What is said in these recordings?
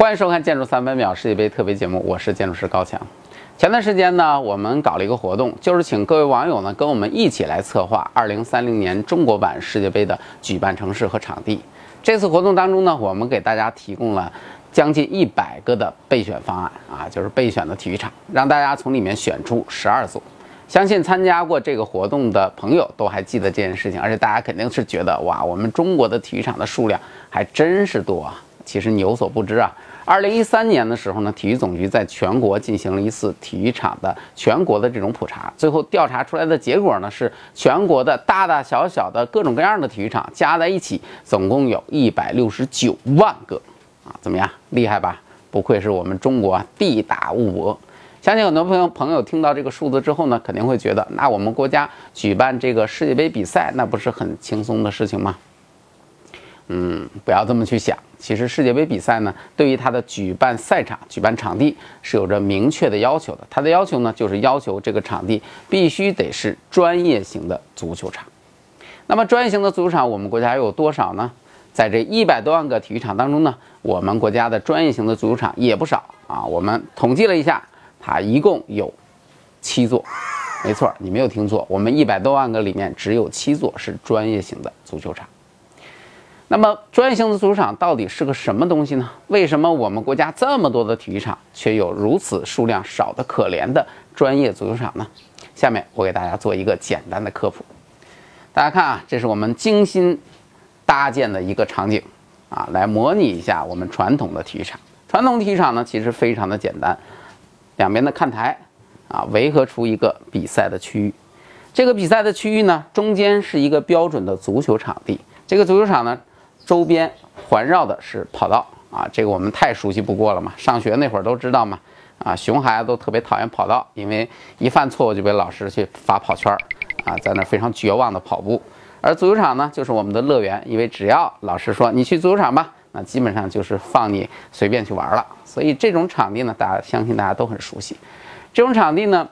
欢迎收看《建筑三百秒》世界杯特别节目，我是建筑师高强。前段时间呢，我们搞了一个活动，就是请各位网友呢跟我们一起来策划2030年中国版世界杯的举办城市和场地。这次活动当中呢，我们给大家提供了将近一百个的备选方案啊，就是备选的体育场，让大家从里面选出十二组。相信参加过这个活动的朋友都还记得这件事情，而且大家肯定是觉得哇，我们中国的体育场的数量还真是多啊。其实你有所不知啊，二零一三年的时候呢，体育总局在全国进行了一次体育场的全国的这种普查，最后调查出来的结果呢是全国的大大小小的各种各样的体育场加在一起，总共有一百六十九万个啊，怎么样，厉害吧？不愧是我们中国地大物博。相信很多朋友朋友听到这个数字之后呢，肯定会觉得，那我们国家举办这个世界杯比赛，那不是很轻松的事情吗？嗯，不要这么去想。其实世界杯比赛呢，对于它的举办赛场、举办场地是有着明确的要求的。它的要求呢，就是要求这个场地必须得是专业型的足球场。那么专业型的足球场，我们国家有多少呢？在这一百多万个体育场当中呢，我们国家的专业型的足球场也不少啊。我们统计了一下。它一共有七座，没错，你没有听错，我们一百多万个里面只有七座是专业型的足球场。那么，专业性的足球场到底是个什么东西呢？为什么我们国家这么多的体育场，却有如此数量少的可怜的专业足球场呢？下面我给大家做一个简单的科普。大家看啊，这是我们精心搭建的一个场景啊，来模拟一下我们传统的体育场。传统体育场呢，其实非常的简单。两边的看台，啊，围合出一个比赛的区域。这个比赛的区域呢，中间是一个标准的足球场地。这个足球场呢，周边环绕的是跑道。啊，这个我们太熟悉不过了嘛，上学那会儿都知道嘛。啊，熊孩子都特别讨厌跑道，因为一犯错误就被老师去罚跑圈儿。啊，在那非常绝望的跑步。而足球场呢，就是我们的乐园，因为只要老师说你去足球场吧。那基本上就是放你随便去玩了，所以这种场地呢，大家相信大家都很熟悉。这种场地呢，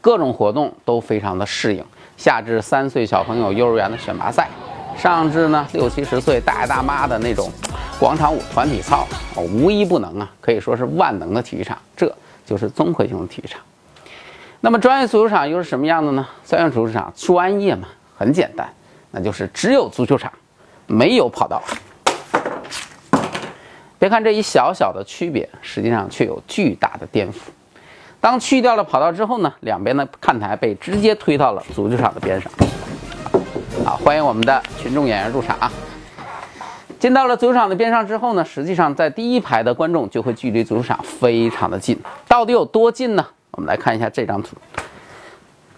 各种活动都非常的适应，下至三岁小朋友幼儿园的选拔赛，上至呢六七十岁大爷大妈的那种广场舞团体操，无一不能啊，可以说是万能的体育场。这就是综合性的体育场。那么专业足球场又是什么样的呢？专业足球场专业嘛，很简单，那就是只有足球场，没有跑道。别看这一小小的区别，实际上却有巨大的颠覆。当去掉了跑道之后呢，两边的看台被直接推到了足球场的边上。欢迎我们的群众演员入场啊。进到了足球场的边上之后呢，实际上在第一排的观众就会距离足球场非常的近。到底有多近呢？我们来看一下这张图。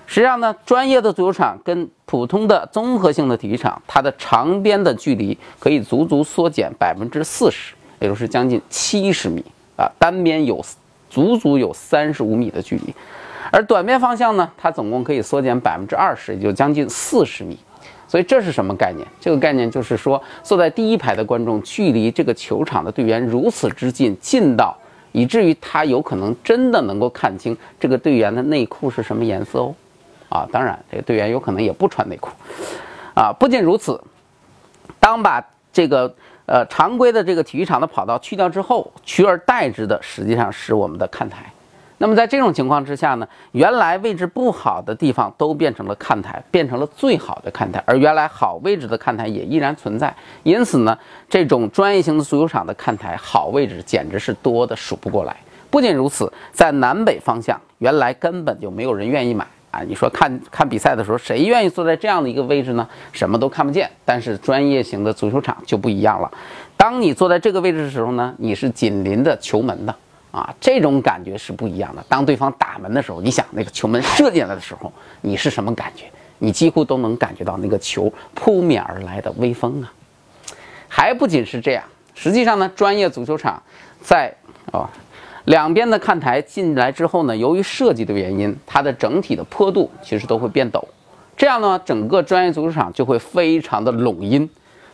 实际上呢，专业的足球场跟普通的综合性的体育场，它的长边的距离可以足足缩减百分之四十。也就是将近七十米啊，单边有足足有三十五米的距离，而短边方向呢，它总共可以缩减百分之二十，也就将近四十米。所以这是什么概念？这个概念就是说，坐在第一排的观众距离这个球场的队员如此之近，近到以至于他有可能真的能够看清这个队员的内裤是什么颜色哦。啊，当然，这个队员有可能也不穿内裤。啊，不仅如此，当把这个。呃，常规的这个体育场的跑道去掉之后，取而代之的实际上是我们的看台。那么在这种情况之下呢，原来位置不好的地方都变成了看台，变成了最好的看台，而原来好位置的看台也依然存在。因此呢，这种专业型的足球场的看台好位置简直是多的数不过来。不仅如此，在南北方向，原来根本就没有人愿意买。啊，你说看看比赛的时候，谁愿意坐在这样的一个位置呢？什么都看不见。但是专业型的足球场就不一样了，当你坐在这个位置的时候呢，你是紧邻着球门的啊，这种感觉是不一样的。当对方打门的时候，你想那个球门射进来的时候，你是什么感觉？你几乎都能感觉到那个球扑面而来的威风啊！还不仅是这样，实际上呢，专业足球场在啊。两边的看台进来之后呢，由于设计的原因，它的整体的坡度其实都会变陡，这样呢，整个专业足球场就会非常的拢音。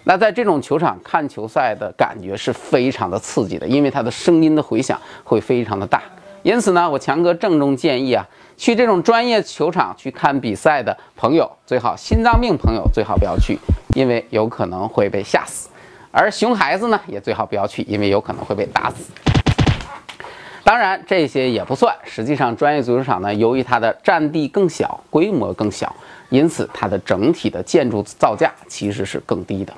那在这种球场看球赛的感觉是非常的刺激的，因为它的声音的回响会非常的大。因此呢，我强哥郑重建议啊，去这种专业球场去看比赛的朋友，最好心脏病朋友最好不要去，因为有可能会被吓死。而熊孩子呢，也最好不要去，因为有可能会被打死。当然，这些也不算。实际上，专业足球场呢，由于它的占地更小、规模更小，因此它的整体的建筑造价其实是更低的。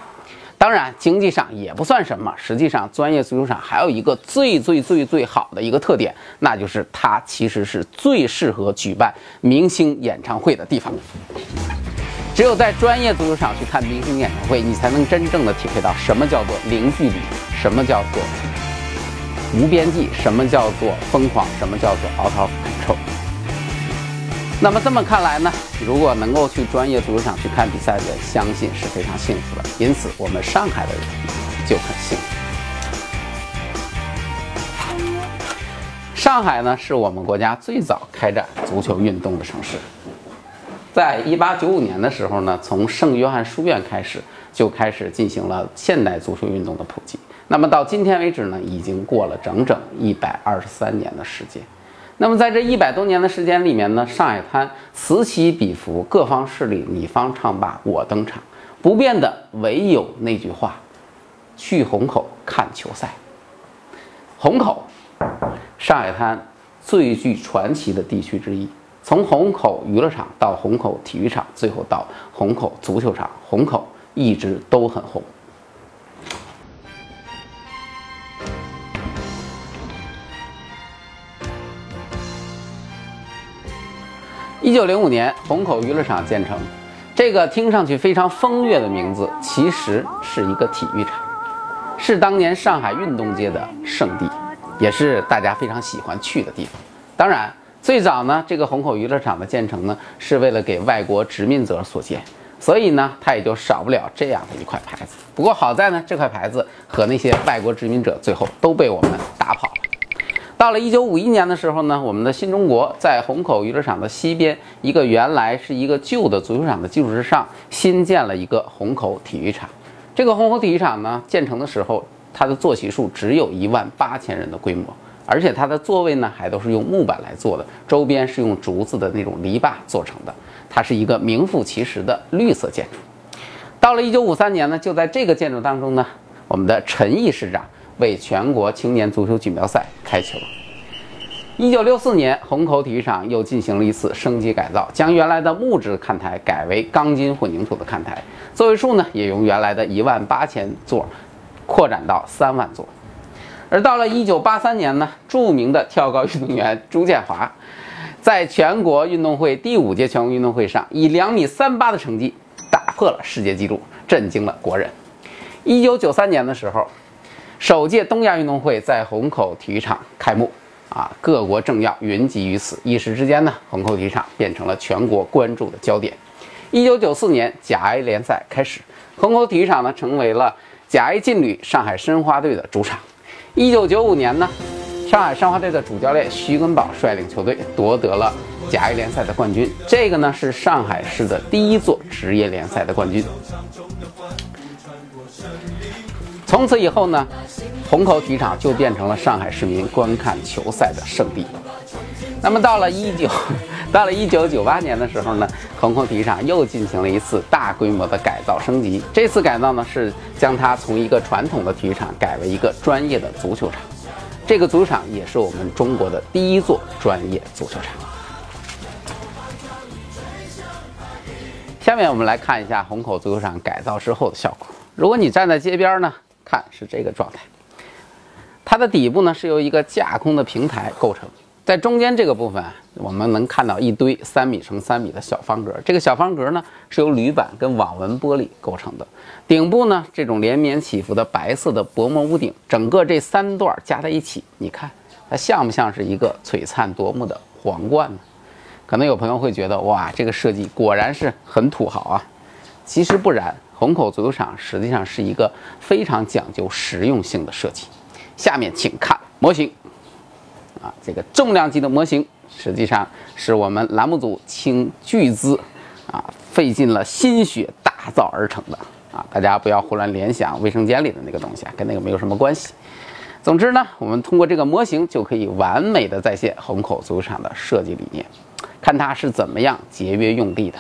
当然，经济上也不算什么。实际上，专业足球场还有一个最最最最好的一个特点，那就是它其实是最适合举办明星演唱会的地方。只有在专业足球场去看明星演唱会，你才能真正的体会到什么叫做零距离，什么叫做无边际，什么叫做疯狂，什么叫做 out of control。那么这么看来呢，如果能够去专业足球场去看比赛的，相信是非常幸福的。因此，我们上海的人就很幸福。上海呢，是我们国家最早开展足球运动的城市。在一八九五年的时候呢，从圣约翰书院开始，就开始进行了现代足球运动的普及。那么到今天为止呢，已经过了整整一百二十三年的时间。那么在这一百多年的时间里面呢，上海滩此起彼伏，各方势力你方唱罢我登场，不变的唯有那句话：去虹口看球赛。虹口，上海滩最具传奇的地区之一。从虹口娱乐场到虹口体育场，最后到虹口足球场，虹口一直都很红。一九零五年，虹口娱乐场建成。这个听上去非常风月的名字，其实是一个体育场，是当年上海运动界的圣地，也是大家非常喜欢去的地方。当然，最早呢，这个虹口娱乐场的建成呢，是为了给外国殖民者所建，所以呢，它也就少不了这样的一块牌子。不过好在呢，这块牌子和那些外国殖民者最后都被我们打跑了。到了一九五一年的时候呢，我们的新中国在虹口娱乐场的西边一个原来是一个旧的足球场的基础之上，新建了一个虹口体育场。这个虹口体育场呢，建成的时候，它的坐席数只有一万八千人的规模，而且它的座位呢，还都是用木板来做的，周边是用竹子的那种篱笆做成的。它是一个名副其实的绿色建筑。到了一九五三年呢，就在这个建筑当中呢，我们的陈毅市长。为全国青年足球锦标赛开球。一九六四年，虹口体育场又进行了一次升级改造，将原来的木质看台改为钢筋混凝土的看台，座位数呢也由原来的一万八千座扩展到三万座。而到了一九八三年呢，著名的跳高运动员朱建华，在全国运动会第五届全国运动会上以两米三八的成绩打破了世界纪录，震惊了国人。一九九三年的时候。首届东亚运动会在虹口体育场开幕，啊，各国政要云集于此，一时之间呢，虹口体育场变成了全国关注的焦点。一九九四年甲 A 联赛开始，虹口体育场呢成为了甲 A 劲旅上海申花队的主场。一九九五年呢，上海申花队的主教练徐根宝率领球队夺得了甲 A 联赛的冠军，这个呢是上海市的第一座职业联赛的冠军。从此以后呢，虹口体育场就变成了上海市民观看球赛的圣地。那么到了一九，到了一九九八年的时候呢，虹口体育场又进行了一次大规模的改造升级。这次改造呢，是将它从一个传统的体育场改为一个专业的足球场。这个足球场也是我们中国的第一座专业足球场。下面我们来看一下虹口足球场改造之后的效果。如果你站在街边呢？看是这个状态，它的底部呢是由一个架空的平台构成，在中间这个部分，我们能看到一堆三米乘三米的小方格。这个小方格呢是由铝板跟网纹玻璃构成的，顶部呢这种连绵起伏的白色的薄膜屋顶，整个这三段加在一起，你看它像不像是一个璀璨夺目的皇冠呢？可能有朋友会觉得，哇，这个设计果然是很土豪啊！其实不然。虹口足球场实际上是一个非常讲究实用性的设计。下面请看模型，啊，这个重量级的模型实际上是我们栏目组倾巨资，啊，费尽了心血打造而成的。啊，大家不要胡乱联想卫生间里的那个东西啊，跟那个没有什么关系。总之呢，我们通过这个模型就可以完美的再现虹口足球场的设计理念，看它是怎么样节约用地的。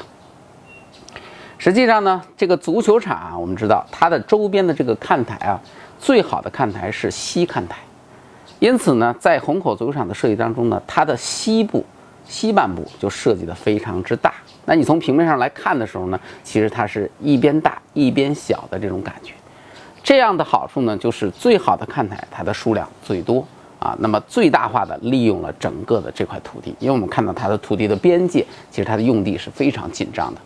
实际上呢，这个足球场啊，我们知道它的周边的这个看台啊，最好的看台是西看台。因此呢，在虹口足球场的设计当中呢，它的西部、西半部就设计的非常之大。那你从平面上来看的时候呢，其实它是一边大一边小的这种感觉。这样的好处呢，就是最好的看台它的数量最多啊，那么最大化的利用了整个的这块土地。因为我们看到它的土地的边界，其实它的用地是非常紧张的。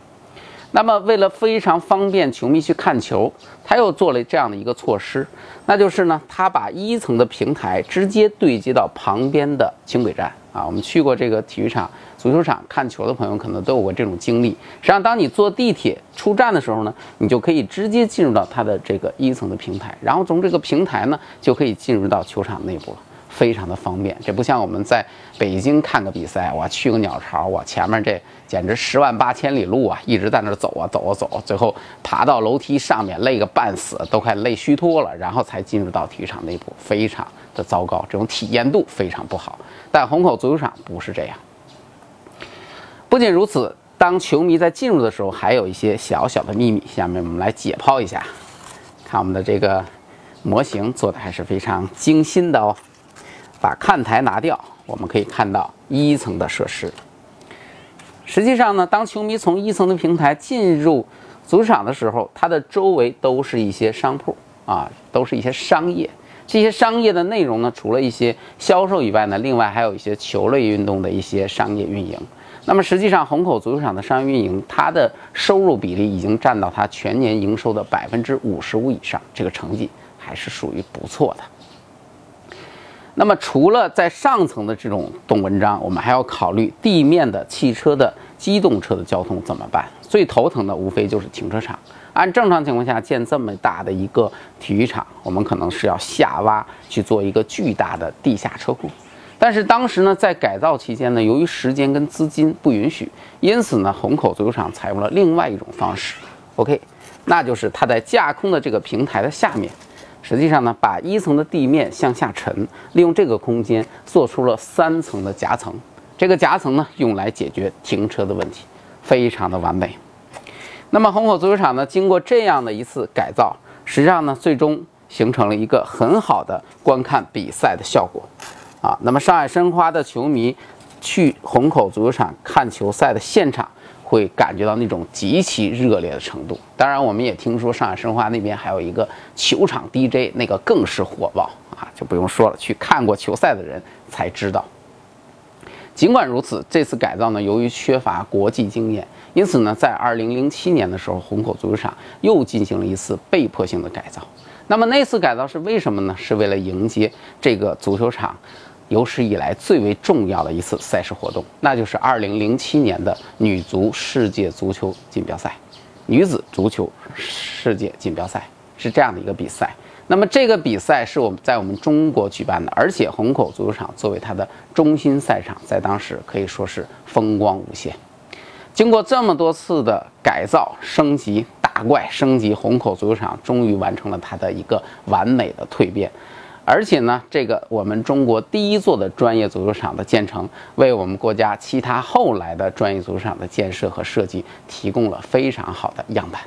那么，为了非常方便球迷去看球，他又做了这样的一个措施，那就是呢，他把一层的平台直接对接到旁边的轻轨站啊。我们去过这个体育场、足球场看球的朋友，可能都有过这种经历。实际上，当你坐地铁出站的时候呢，你就可以直接进入到它的这个一层的平台，然后从这个平台呢，就可以进入到球场内部了。非常的方便，这不像我们在北京看个比赛，我去个鸟巢，我前面这简直十万八千里路啊，一直在那走啊走啊走，最后爬到楼梯上面累个半死，都快累虚脱了，然后才进入到体育场内部，非常的糟糕，这种体验度非常不好。但虹口足球场不是这样，不仅如此，当球迷在进入的时候，还有一些小小的秘密，下面我们来解剖一下，看我们的这个模型做的还是非常精心的哦。把看台拿掉，我们可以看到一层的设施。实际上呢，当球迷从一层的平台进入足球场的时候，它的周围都是一些商铺啊，都是一些商业。这些商业的内容呢，除了一些销售以外呢，另外还有一些球类运动的一些商业运营。那么实际上，虹口足球场的商业运营，它的收入比例已经占到它全年营收的百分之五十五以上，这个成绩还是属于不错的。那么，除了在上层的这种动文章，我们还要考虑地面的汽车的机动车的交通怎么办？最头疼的无非就是停车场。按正常情况下，建这么大的一个体育场，我们可能是要下挖去做一个巨大的地下车库。但是当时呢，在改造期间呢，由于时间跟资金不允许，因此呢，虹口足球场采用了另外一种方式。OK，那就是它在架空的这个平台的下面。实际上呢，把一层的地面向下沉，利用这个空间做出了三层的夹层。这个夹层呢，用来解决停车的问题，非常的完美。那么虹口足球场呢，经过这样的一次改造，实际上呢，最终形成了一个很好的观看比赛的效果。啊，那么上海申花的球迷去虹口足球场看球赛的现场。会感觉到那种极其热烈的程度。当然，我们也听说上海申花那边还有一个球场 DJ，那个更是火爆啊，就不用说了。去看过球赛的人才知道。尽管如此，这次改造呢，由于缺乏国际经验，因此呢，在2007年的时候，虹口足球场又进行了一次被迫性的改造。那么那次改造是为什么呢？是为了迎接这个足球场。有史以来最为重要的一次赛事活动，那就是2007年的女足世界足球锦标赛，女子足球世界锦标赛是这样的一个比赛。那么这个比赛是我们在我们中国举办的，而且虹口足球场作为它的中心赛场，在当时可以说是风光无限。经过这么多次的改造升级，大怪升级，虹口足球场终于完成了它的一个完美的蜕变。而且呢，这个我们中国第一座的专业足球场的建成，为我们国家其他后来的专业足球场的建设和设计提供了非常好的样板。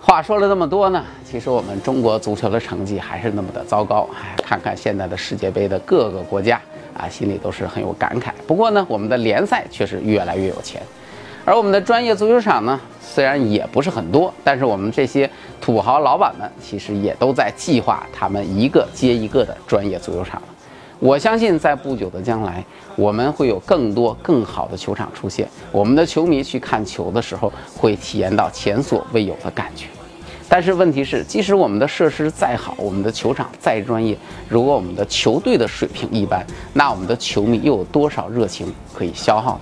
话说了这么多呢，其实我们中国足球的成绩还是那么的糟糕。哎，看看现在的世界杯的各个国家啊，心里都是很有感慨。不过呢，我们的联赛却是越来越有钱。而我们的专业足球场呢，虽然也不是很多，但是我们这些土豪老板们其实也都在计划他们一个接一个的专业足球场了。我相信在不久的将来，我们会有更多更好的球场出现，我们的球迷去看球的时候会体验到前所未有的感觉。但是问题是，即使我们的设施再好，我们的球场再专业，如果我们的球队的水平一般，那我们的球迷又有多少热情可以消耗呢？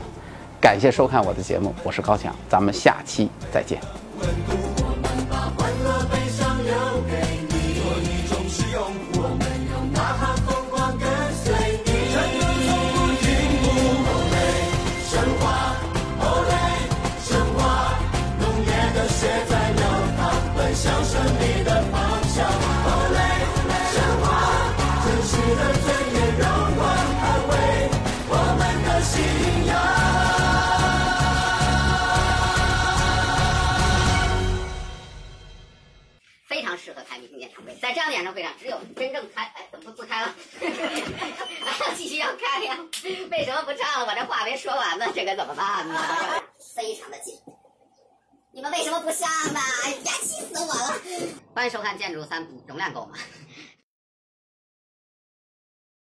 感谢收看我的节目，我是高强，咱们下期再见。这该怎么办呢？非常的紧，你们为什么不上呢？哎呀，气死我了！欢迎收看《建筑三》，容量够吗？